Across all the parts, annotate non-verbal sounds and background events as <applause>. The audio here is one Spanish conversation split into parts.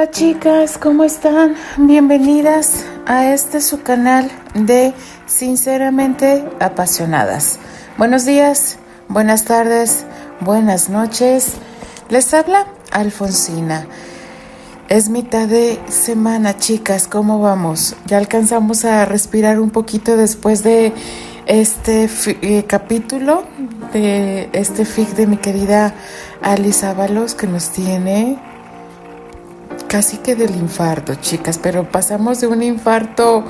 Hola chicas, ¿cómo están? Bienvenidas a este su canal de Sinceramente Apasionadas. Buenos días, buenas tardes, buenas noches. Les habla Alfonsina. Es mitad de semana, chicas, ¿cómo vamos? Ya alcanzamos a respirar un poquito después de este eh, capítulo de este fic de mi querida Alice Ábalos que nos tiene casi que del infarto, chicas, pero pasamos de un infarto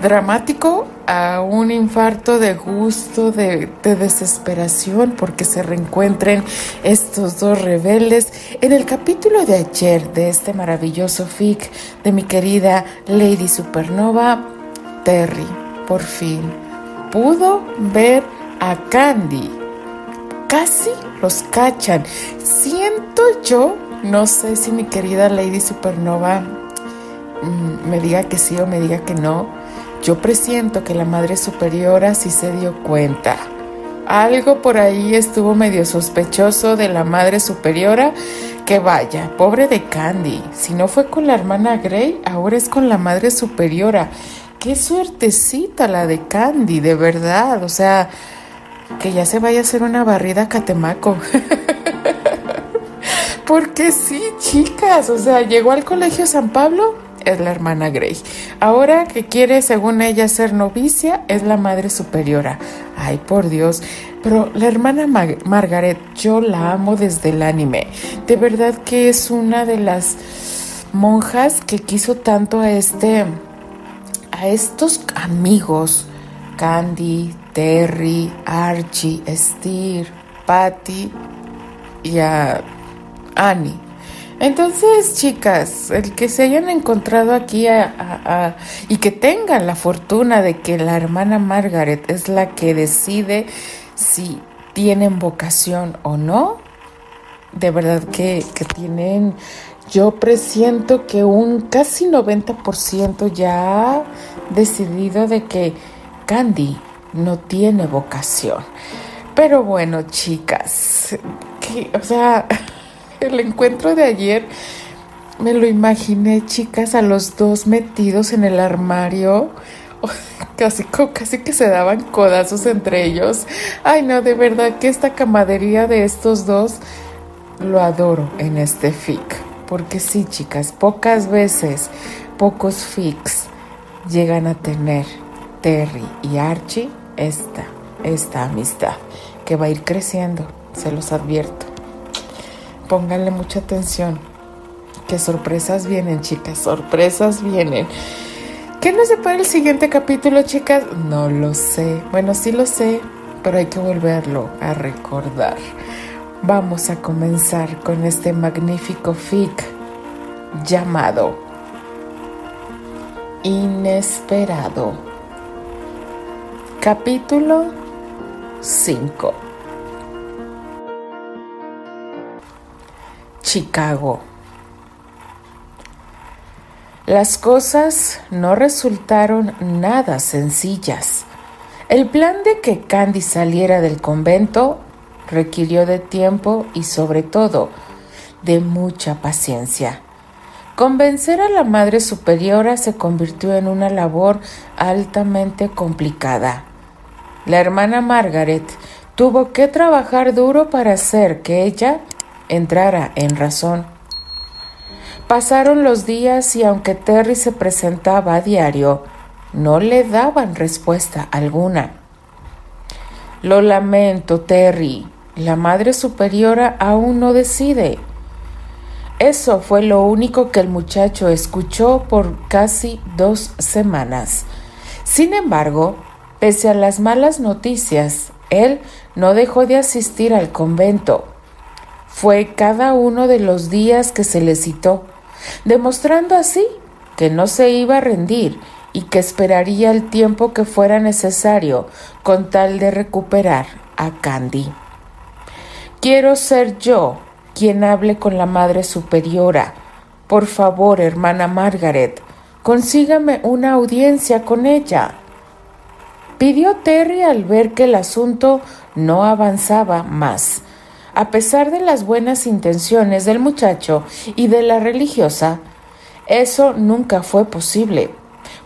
dramático a un infarto de gusto, de, desesperación, porque se reencuentren estos dos rebeldes. En el capítulo de ayer de este maravilloso fic de mi querida Lady Supernova, Terry, por fin, pudo ver a Candy. Casi los cachan. Siento yo no sé si mi querida Lady Supernova mm, me diga que sí o me diga que no. Yo presiento que la Madre Superiora sí se dio cuenta. Algo por ahí estuvo medio sospechoso de la Madre Superiora. Que vaya, pobre de Candy. Si no fue con la hermana Grey, ahora es con la Madre Superiora. Qué suertecita la de Candy, de verdad. O sea, que ya se vaya a hacer una barrida a Catemaco. <laughs> Porque sí, chicas, o sea, llegó al colegio San Pablo, es la hermana Grey. Ahora que quiere, según ella, ser novicia, es la madre superiora. Ay, por Dios. Pero la hermana Margaret, yo la amo desde el anime. De verdad que es una de las monjas que quiso tanto a este, a estos amigos, Candy, Terry, Archie, Steer, Patty y a Annie. Entonces, chicas, el que se hayan encontrado aquí y que tengan la fortuna de que la hermana Margaret es la que decide si tienen vocación o no, de verdad que, que tienen, yo presiento que un casi 90% ya ha decidido de que Candy no tiene vocación. Pero bueno, chicas, o sea... <laughs> El encuentro de ayer me lo imaginé, chicas, a los dos metidos en el armario. <laughs> Casi, casi que se daban codazos entre ellos. Ay, no, de verdad que esta camadería de estos dos lo adoro en este fic. Porque sí, chicas, pocas veces, pocos fics llegan a tener Terry y Archie esta, esta amistad que va a ir creciendo, se los advierto. Pónganle mucha atención. Que sorpresas vienen, chicas, sorpresas vienen. ¿Qué nos depara el siguiente capítulo, chicas? No lo sé. Bueno, sí lo sé, pero hay que volverlo a recordar. Vamos a comenzar con este magnífico fic llamado Inesperado. Capítulo 5. Chicago. Las cosas no resultaron nada sencillas. El plan de que Candy saliera del convento requirió de tiempo y sobre todo de mucha paciencia. Convencer a la Madre Superiora se convirtió en una labor altamente complicada. La hermana Margaret tuvo que trabajar duro para hacer que ella entrara en razón. Pasaron los días y aunque Terry se presentaba a diario, no le daban respuesta alguna. Lo lamento, Terry. La Madre Superiora aún no decide. Eso fue lo único que el muchacho escuchó por casi dos semanas. Sin embargo, pese a las malas noticias, él no dejó de asistir al convento fue cada uno de los días que se le citó, demostrando así que no se iba a rendir y que esperaría el tiempo que fuera necesario con tal de recuperar a Candy. Quiero ser yo quien hable con la Madre Superiora. Por favor, hermana Margaret, consígame una audiencia con ella. Pidió Terry al ver que el asunto no avanzaba más a pesar de las buenas intenciones del muchacho y de la religiosa, eso nunca fue posible,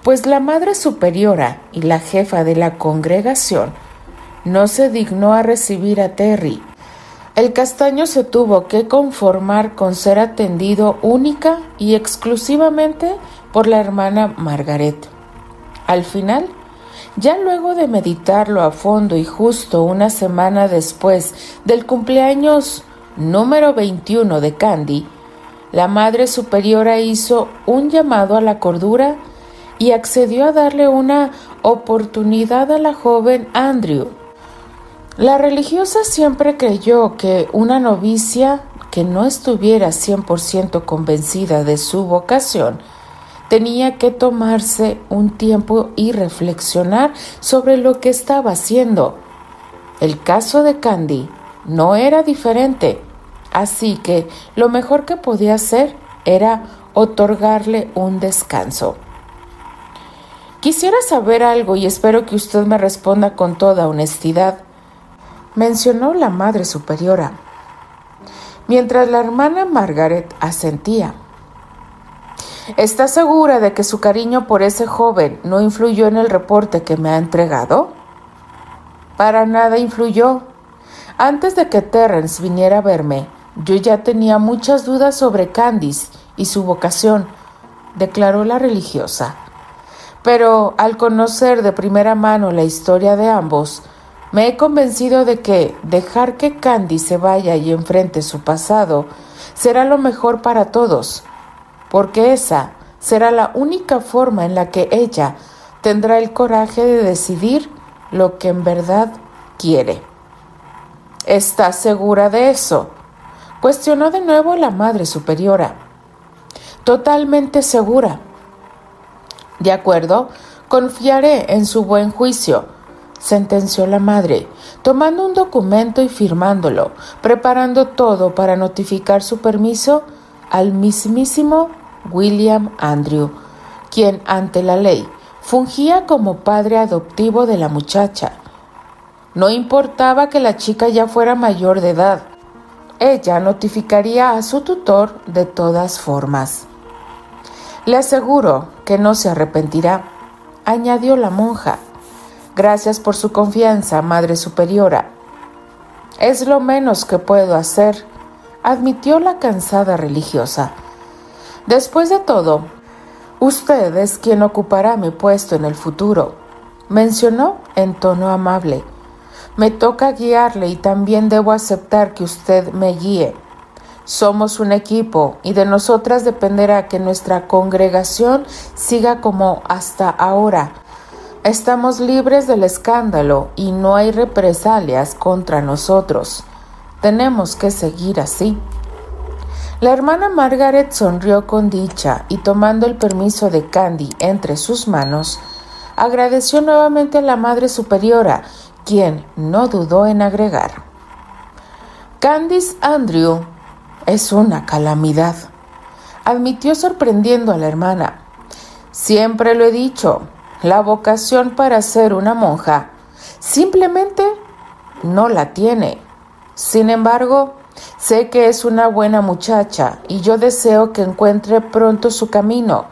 pues la Madre Superiora y la jefa de la congregación no se dignó a recibir a Terry. El castaño se tuvo que conformar con ser atendido única y exclusivamente por la hermana Margaret. Al final, ya luego de meditarlo a fondo y justo una semana después del cumpleaños número 21 de Candy, la Madre Superiora hizo un llamado a la cordura y accedió a darle una oportunidad a la joven Andrew. La religiosa siempre creyó que una novicia que no estuviera 100% convencida de su vocación tenía que tomarse un tiempo y reflexionar sobre lo que estaba haciendo. El caso de Candy no era diferente, así que lo mejor que podía hacer era otorgarle un descanso. Quisiera saber algo y espero que usted me responda con toda honestidad, mencionó la Madre Superiora, mientras la hermana Margaret asentía. ¿Está segura de que su cariño por ese joven no influyó en el reporte que me ha entregado? Para nada influyó. Antes de que Terrence viniera a verme, yo ya tenía muchas dudas sobre Candice y su vocación, declaró la religiosa. Pero al conocer de primera mano la historia de ambos, me he convencido de que dejar que Candy se vaya y enfrente su pasado será lo mejor para todos porque esa será la única forma en la que ella tendrá el coraje de decidir lo que en verdad quiere. ¿Estás segura de eso? cuestionó de nuevo la Madre Superiora. Totalmente segura. De acuerdo, confiaré en su buen juicio, sentenció la madre, tomando un documento y firmándolo, preparando todo para notificar su permiso al mismísimo William Andrew, quien ante la ley fungía como padre adoptivo de la muchacha. No importaba que la chica ya fuera mayor de edad, ella notificaría a su tutor de todas formas. Le aseguro que no se arrepentirá, añadió la monja. Gracias por su confianza, Madre Superiora. Es lo menos que puedo hacer, admitió la cansada religiosa. Después de todo, usted es quien ocupará mi puesto en el futuro, mencionó en tono amable. Me toca guiarle y también debo aceptar que usted me guíe. Somos un equipo y de nosotras dependerá que nuestra congregación siga como hasta ahora. Estamos libres del escándalo y no hay represalias contra nosotros. Tenemos que seguir así. La hermana Margaret sonrió con dicha y tomando el permiso de Candy entre sus manos, agradeció nuevamente a la Madre Superiora, quien no dudó en agregar. Candice Andrew es una calamidad, admitió sorprendiendo a la hermana. Siempre lo he dicho, la vocación para ser una monja simplemente no la tiene. Sin embargo, Sé que es una buena muchacha y yo deseo que encuentre pronto su camino.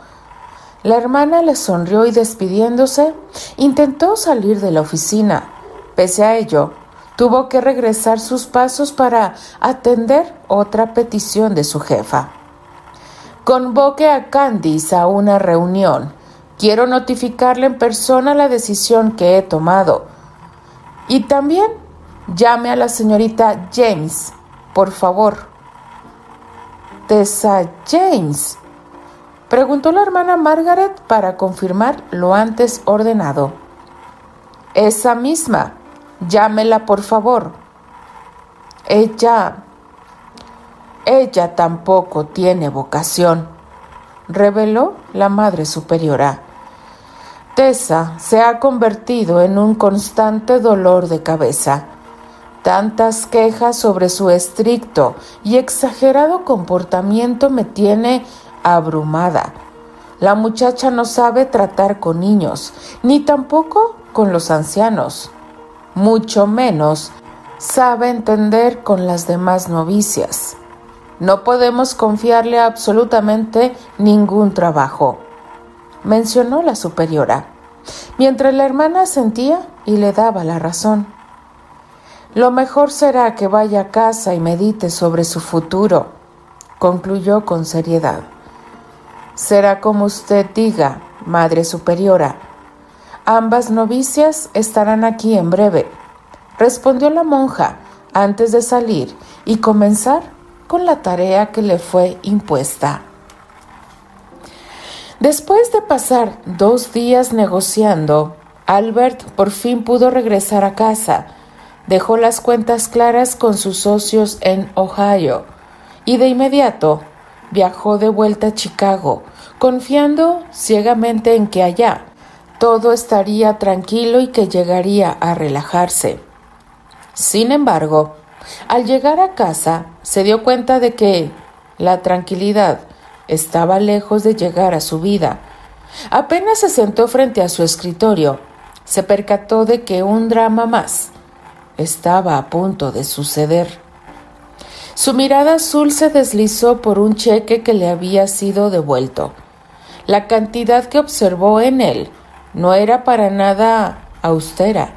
La hermana le sonrió y despidiéndose, intentó salir de la oficina. Pese a ello, tuvo que regresar sus pasos para atender otra petición de su jefa. Convoque a Candice a una reunión. Quiero notificarle en persona la decisión que he tomado. Y también llame a la señorita James por favor. Tessa James, preguntó la hermana Margaret para confirmar lo antes ordenado. Esa misma, llámela por favor. Ella... Ella tampoco tiene vocación, reveló la Madre Superiora. Tessa se ha convertido en un constante dolor de cabeza Tantas quejas sobre su estricto y exagerado comportamiento me tiene abrumada. La muchacha no sabe tratar con niños, ni tampoco con los ancianos, mucho menos sabe entender con las demás novicias. No podemos confiarle absolutamente ningún trabajo, mencionó la superiora, mientras la hermana sentía y le daba la razón. Lo mejor será que vaya a casa y medite sobre su futuro, concluyó con seriedad. Será como usted diga, Madre Superiora. Ambas novicias estarán aquí en breve, respondió la monja antes de salir y comenzar con la tarea que le fue impuesta. Después de pasar dos días negociando, Albert por fin pudo regresar a casa dejó las cuentas claras con sus socios en Ohio y de inmediato viajó de vuelta a Chicago, confiando ciegamente en que allá todo estaría tranquilo y que llegaría a relajarse. Sin embargo, al llegar a casa se dio cuenta de que la tranquilidad estaba lejos de llegar a su vida. Apenas se sentó frente a su escritorio, se percató de que un drama más estaba a punto de suceder. Su mirada azul se deslizó por un cheque que le había sido devuelto. La cantidad que observó en él no era para nada austera.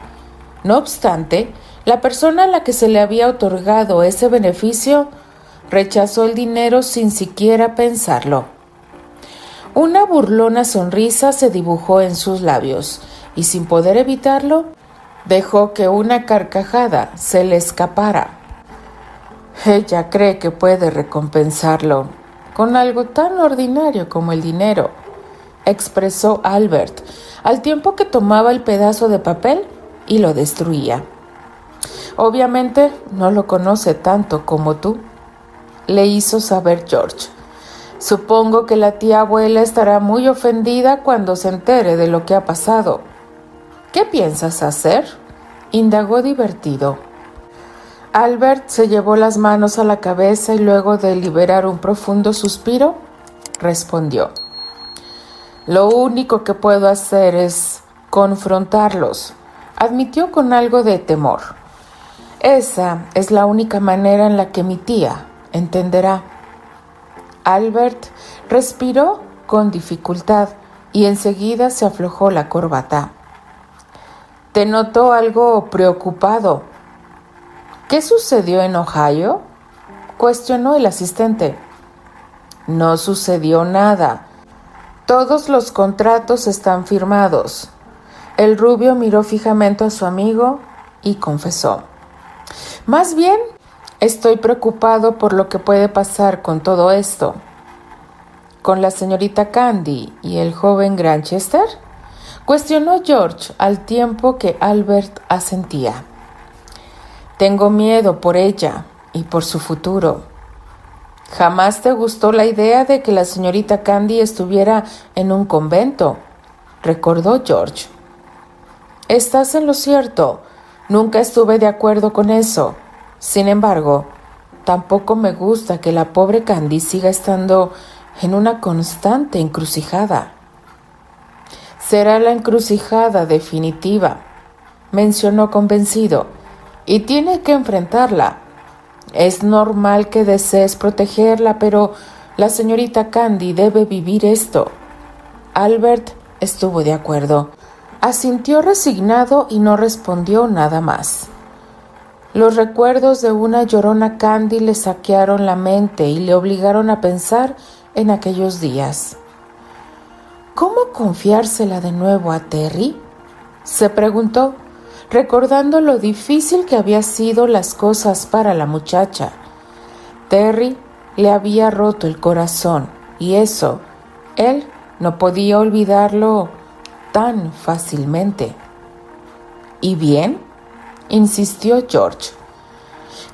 No obstante, la persona a la que se le había otorgado ese beneficio rechazó el dinero sin siquiera pensarlo. Una burlona sonrisa se dibujó en sus labios, y sin poder evitarlo, dejó que una carcajada se le escapara. Ella cree que puede recompensarlo con algo tan ordinario como el dinero, expresó Albert, al tiempo que tomaba el pedazo de papel y lo destruía. Obviamente no lo conoce tanto como tú, le hizo saber George. Supongo que la tía abuela estará muy ofendida cuando se entere de lo que ha pasado. ¿Qué piensas hacer? indagó divertido. Albert se llevó las manos a la cabeza y luego de liberar un profundo suspiro, respondió. Lo único que puedo hacer es confrontarlos, admitió con algo de temor. Esa es la única manera en la que mi tía entenderá. Albert respiró con dificultad y enseguida se aflojó la corbata. Te notó algo preocupado. ¿Qué sucedió en Ohio? cuestionó el asistente. No sucedió nada. Todos los contratos están firmados. El rubio miró fijamente a su amigo y confesó. Más bien, estoy preocupado por lo que puede pasar con todo esto. ¿Con la señorita Candy y el joven Granchester? Cuestionó George al tiempo que Albert asentía. Tengo miedo por ella y por su futuro. Jamás te gustó la idea de que la señorita Candy estuviera en un convento, recordó George. Estás en lo cierto. Nunca estuve de acuerdo con eso. Sin embargo, tampoco me gusta que la pobre Candy siga estando en una constante encrucijada. Será la encrucijada definitiva, mencionó convencido, y tiene que enfrentarla. Es normal que desees protegerla, pero la señorita Candy debe vivir esto. Albert estuvo de acuerdo. Asintió resignado y no respondió nada más. Los recuerdos de una llorona Candy le saquearon la mente y le obligaron a pensar en aquellos días. ¿Cómo confiársela de nuevo a Terry? se preguntó, recordando lo difícil que había sido las cosas para la muchacha. Terry le había roto el corazón y eso, él no podía olvidarlo tan fácilmente. ¿Y bien? insistió George.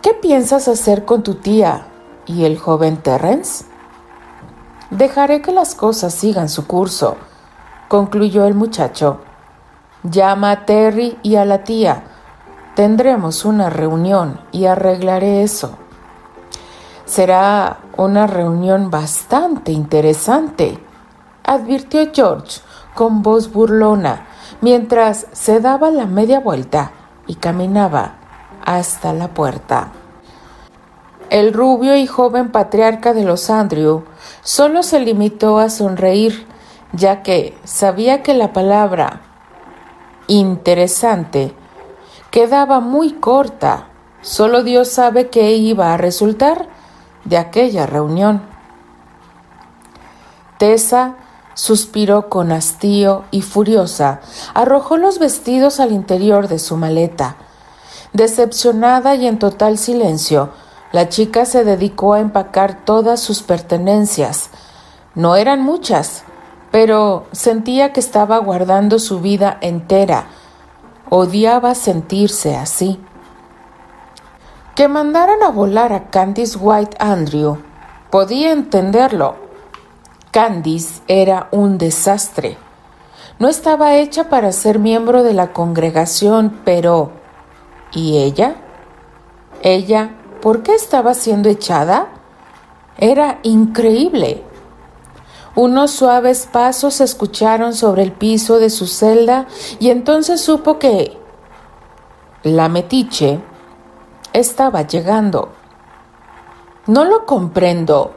¿Qué piensas hacer con tu tía y el joven Terrence? Dejaré que las cosas sigan su curso, concluyó el muchacho. Llama a Terry y a la tía. Tendremos una reunión y arreglaré eso. Será una reunión bastante interesante, advirtió George con voz burlona, mientras se daba la media vuelta y caminaba hasta la puerta. El rubio y joven patriarca de los Andrew solo se limitó a sonreír, ya que sabía que la palabra interesante quedaba muy corta. Solo Dios sabe qué iba a resultar de aquella reunión. Tessa suspiró con hastío y furiosa, arrojó los vestidos al interior de su maleta. Decepcionada y en total silencio, la chica se dedicó a empacar todas sus pertenencias. No eran muchas, pero sentía que estaba guardando su vida entera. Odiaba sentirse así. Que mandaran a volar a Candice White Andrew. Podía entenderlo. Candice era un desastre. No estaba hecha para ser miembro de la congregación, pero ¿y ella? Ella ¿Por qué estaba siendo echada? Era increíble. Unos suaves pasos se escucharon sobre el piso de su celda y entonces supo que la metiche estaba llegando. No lo comprendo,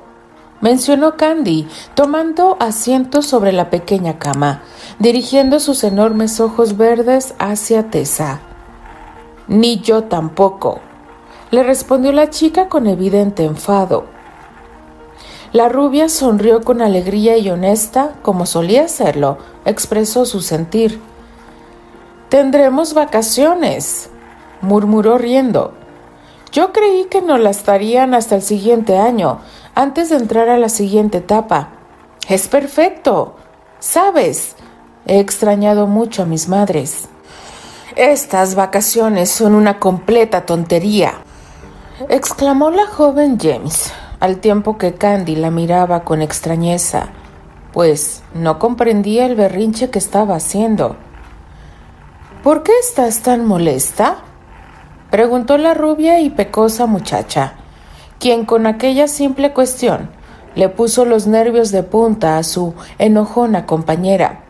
mencionó Candy, tomando asiento sobre la pequeña cama, dirigiendo sus enormes ojos verdes hacia Tessa. Ni yo tampoco le respondió la chica con evidente enfado. La rubia sonrió con alegría y honesta, como solía hacerlo, expresó su sentir. Tendremos vacaciones, murmuró riendo. Yo creí que no las darían hasta el siguiente año, antes de entrar a la siguiente etapa. Es perfecto. Sabes, he extrañado mucho a mis madres. Estas vacaciones son una completa tontería exclamó la joven James, al tiempo que Candy la miraba con extrañeza, pues no comprendía el berrinche que estaba haciendo. ¿Por qué estás tan molesta? preguntó la rubia y pecosa muchacha, quien con aquella simple cuestión le puso los nervios de punta a su enojona compañera.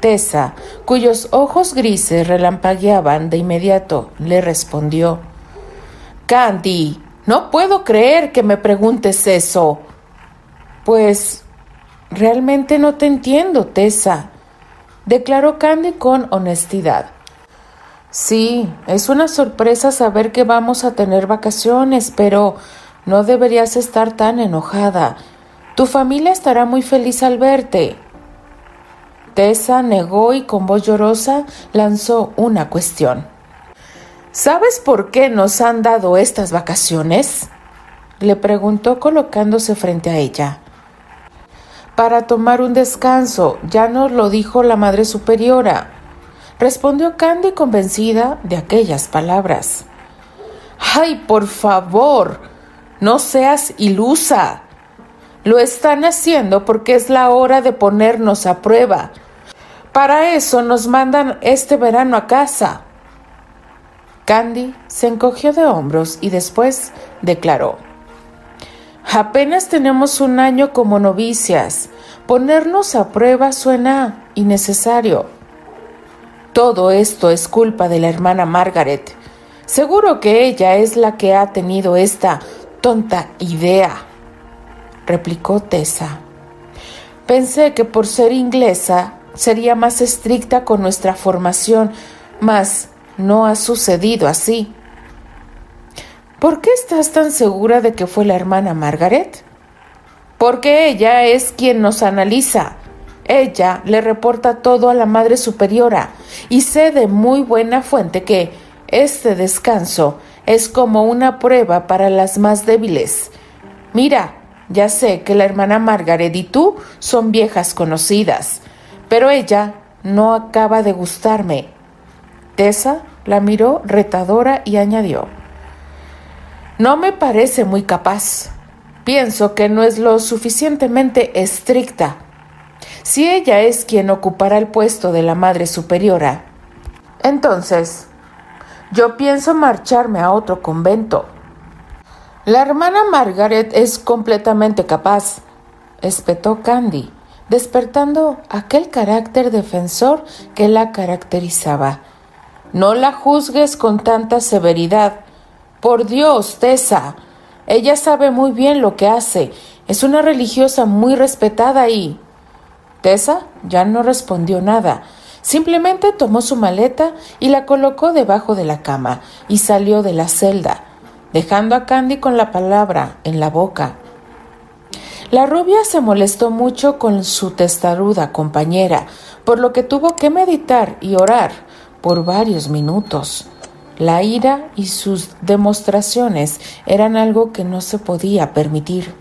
Tessa, cuyos ojos grises relampagueaban de inmediato, le respondió Candy, no puedo creer que me preguntes eso. Pues realmente no te entiendo, Tessa, declaró Candy con honestidad. Sí, es una sorpresa saber que vamos a tener vacaciones, pero no deberías estar tan enojada. Tu familia estará muy feliz al verte. Tessa negó y con voz llorosa lanzó una cuestión. ¿Sabes por qué nos han dado estas vacaciones? le preguntó colocándose frente a ella. Para tomar un descanso, ya nos lo dijo la Madre Superiora, respondió Candy convencida de aquellas palabras. ¡Ay, por favor! No seas ilusa. Lo están haciendo porque es la hora de ponernos a prueba. Para eso nos mandan este verano a casa. Candy se encogió de hombros y después declaró, Apenas tenemos un año como novicias. Ponernos a prueba suena innecesario. Todo esto es culpa de la hermana Margaret. Seguro que ella es la que ha tenido esta tonta idea, replicó Tessa. Pensé que por ser inglesa sería más estricta con nuestra formación, mas no ha sucedido así. ¿Por qué estás tan segura de que fue la hermana Margaret? Porque ella es quien nos analiza. Ella le reporta todo a la Madre Superiora y sé de muy buena fuente que este descanso es como una prueba para las más débiles. Mira, ya sé que la hermana Margaret y tú son viejas conocidas, pero ella no acaba de gustarme Tessa la miró retadora y añadió, No me parece muy capaz. Pienso que no es lo suficientemente estricta. Si ella es quien ocupará el puesto de la Madre Superiora, entonces yo pienso marcharme a otro convento. La hermana Margaret es completamente capaz, espetó Candy, despertando aquel carácter defensor que la caracterizaba No la juzgues con tanta severidad. Por Dios, Tessa. Ella sabe muy bien lo que hace. Es una religiosa muy respetada y... Tessa ya no respondió nada. Simplemente tomó su maleta y la colocó debajo de la cama y salió de la celda, dejando a Candy con la palabra en la boca. La rubia se molestó mucho con su testaruda compañera, por lo que tuvo que meditar y orar por varios minutos. La ira y sus demostraciones eran algo que no se podía permitir.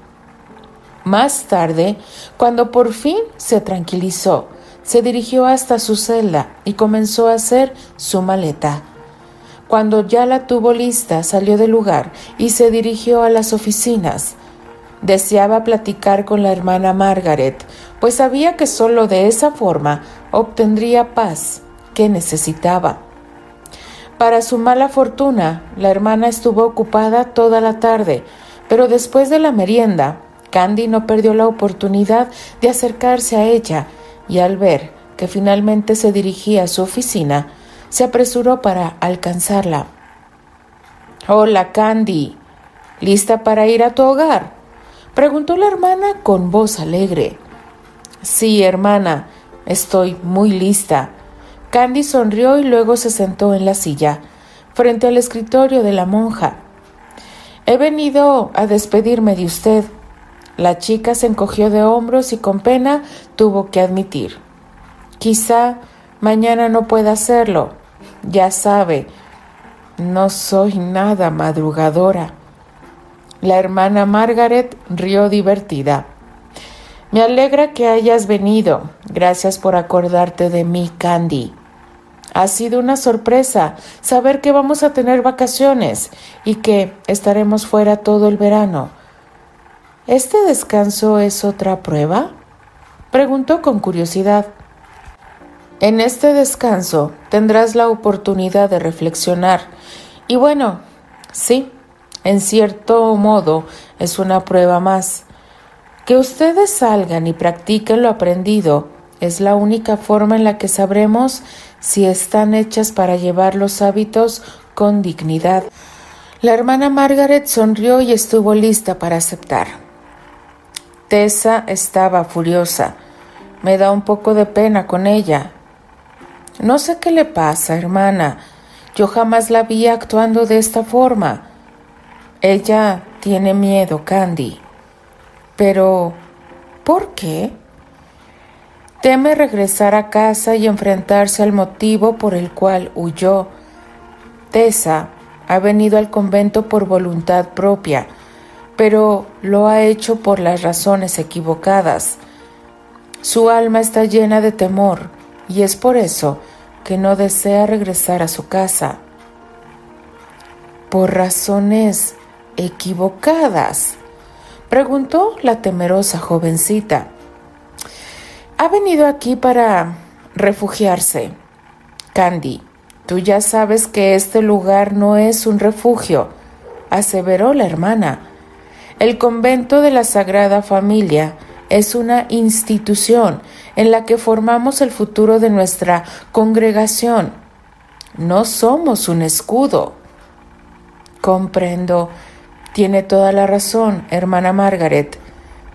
Más tarde, cuando por fin se tranquilizó, se dirigió hasta su celda y comenzó a hacer su maleta. Cuando ya la tuvo lista, salió del lugar y se dirigió a las oficinas. Deseaba platicar con la hermana Margaret, pues sabía que sólo de esa forma obtendría paz necesitaba. Para su mala fortuna, la hermana estuvo ocupada toda la tarde, pero después de la merienda, Candy no perdió la oportunidad de acercarse a ella y al ver que finalmente se dirigía a su oficina, se apresuró para alcanzarla. Hola, Candy. ¿Lista para ir a tu hogar? preguntó la hermana con voz alegre. Sí, hermana, estoy muy lista. Candy sonrió y luego se sentó en la silla, frente al escritorio de la monja. He venido a despedirme de usted. La chica se encogió de hombros y con pena tuvo que admitir. Quizá mañana no pueda hacerlo. Ya sabe, no soy nada madrugadora. La hermana Margaret rió divertida. Me alegra que hayas venido. Gracias por acordarte de mí, Candy. Ha sido una sorpresa saber que vamos a tener vacaciones y que estaremos fuera todo el verano. ¿Este descanso es otra prueba? Preguntó con curiosidad. En este descanso tendrás la oportunidad de reflexionar. Y bueno, sí, en cierto modo es una prueba más. Que ustedes salgan y practiquen lo aprendido es la única forma en la que sabremos si están hechas para llevar los hábitos con dignidad. La hermana Margaret sonrió y estuvo lista para aceptar. Tessa estaba furiosa. Me da un poco de pena con ella. No sé qué le pasa, hermana. Yo jamás la vi actuando de esta forma. Ella tiene miedo, Candy. Pero, ¿por qué? Teme regresar a casa y enfrentarse al motivo por el cual huyó. Tessa ha venido al convento por voluntad propia, pero lo ha hecho por las razones equivocadas. Su alma está llena de temor y es por eso que no desea regresar a su casa. ¿Por razones equivocadas? preguntó la temerosa jovencita ha venido aquí para refugiarse. Candy, tú ya sabes que este lugar no es un refugio, aseveró la hermana. El convento de la Sagrada Familia es una institución en la que formamos el futuro de nuestra congregación. No somos un escudo. Comprendo. Tiene toda la razón, hermana Margaret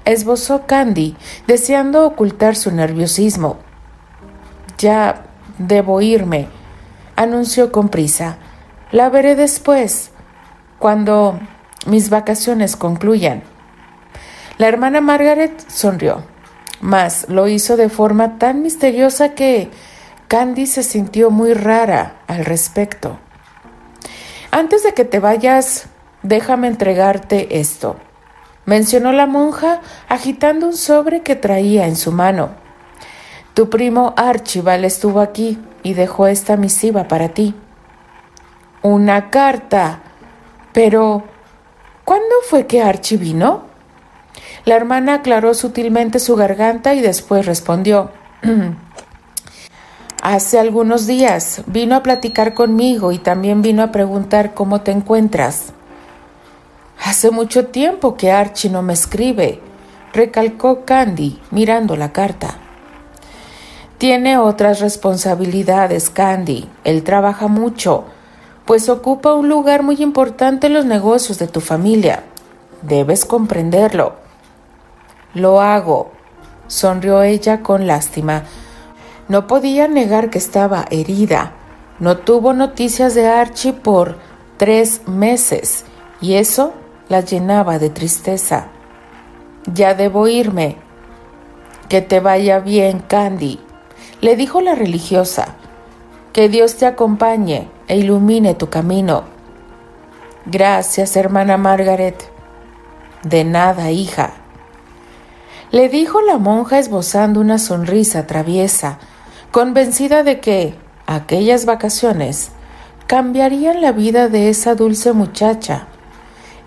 esbozó Candy, deseando ocultar su nerviosismo. Ya debo irme, anunció con prisa. La veré después, cuando mis vacaciones concluyan. La hermana Margaret sonrió, mas lo hizo de forma tan misteriosa que Candy se sintió muy rara al respecto. Antes de que te vayas, déjame entregarte esto mencionó la monja agitando un sobre que traía en su mano. Tu primo Archibald estuvo aquí y dejó esta misiva para ti. Una carta. Pero, ¿cuándo fue que Archie vino? La hermana aclaró sutilmente su garganta y después respondió. <clears throat> Hace algunos días vino a platicar conmigo y también vino a preguntar cómo te encuentras. Hace mucho tiempo que Archie no me escribe, recalcó Candy mirando la carta. Tiene otras responsabilidades, Candy. Él trabaja mucho, pues ocupa un lugar muy importante en los negocios de tu familia. Debes comprenderlo. Lo hago, sonrió ella con lástima. No podía negar que estaba herida. No tuvo noticias de Archie por tres meses y eso la llenaba de tristeza. Ya debo irme. Que te vaya bien, Candy, le dijo la religiosa. Que Dios te acompañe e ilumine tu camino. Gracias, hermana Margaret. De nada, hija. Le dijo la monja esbozando una sonrisa traviesa, convencida de que aquellas vacaciones cambiarían la vida de esa dulce muchacha.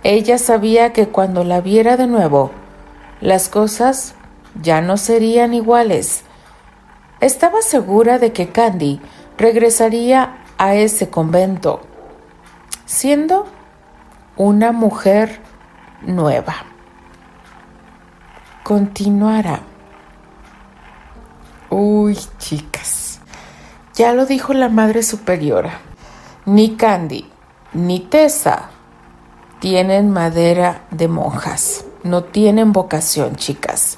Ella sabía que cuando la viera de nuevo, las cosas ya no serían iguales. Estaba segura de que Candy regresaría a ese convento, siendo una mujer nueva. Continuará. Uy, chicas, ya lo dijo la Madre Superiora. Ni Candy ni Tessa tienen madera de monjas, no tienen vocación, chicas.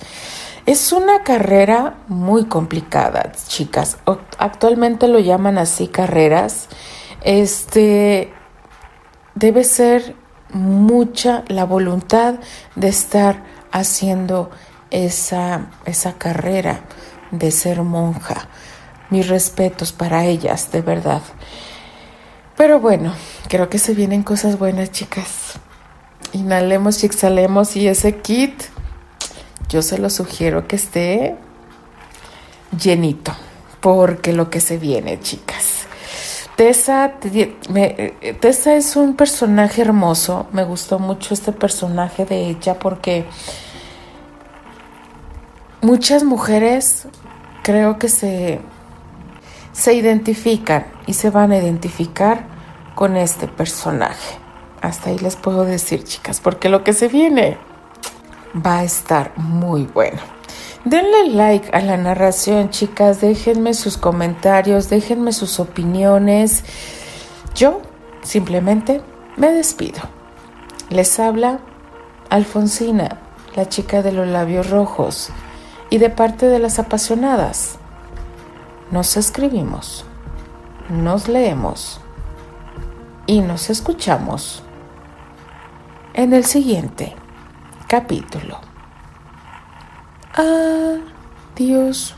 Es una carrera muy complicada, chicas. Actualmente lo llaman así carreras. Este debe ser mucha la voluntad de estar haciendo esa, esa carrera de ser monja. Mis respetos para ellas, de verdad. Pero bueno, creo que se vienen cosas buenas, chicas. Inhalemos y exhalemos y ese kit yo se lo sugiero que esté llenito, porque lo que se viene, chicas. Tessa, Tessa es un personaje hermoso, me gustó mucho este personaje de ella porque muchas mujeres creo que se, se identifican y se van a identificar con este personaje. Hasta ahí les puedo decir, chicas, porque lo que se viene va a estar muy bueno. Denle like a la narración, chicas. Déjenme sus comentarios, déjenme sus opiniones. Yo simplemente me despido. Les habla Alfonsina, la chica de los labios rojos, y de parte de las apasionadas. Nos escribimos, nos leemos y nos escuchamos en el siguiente capítulo. Adiós.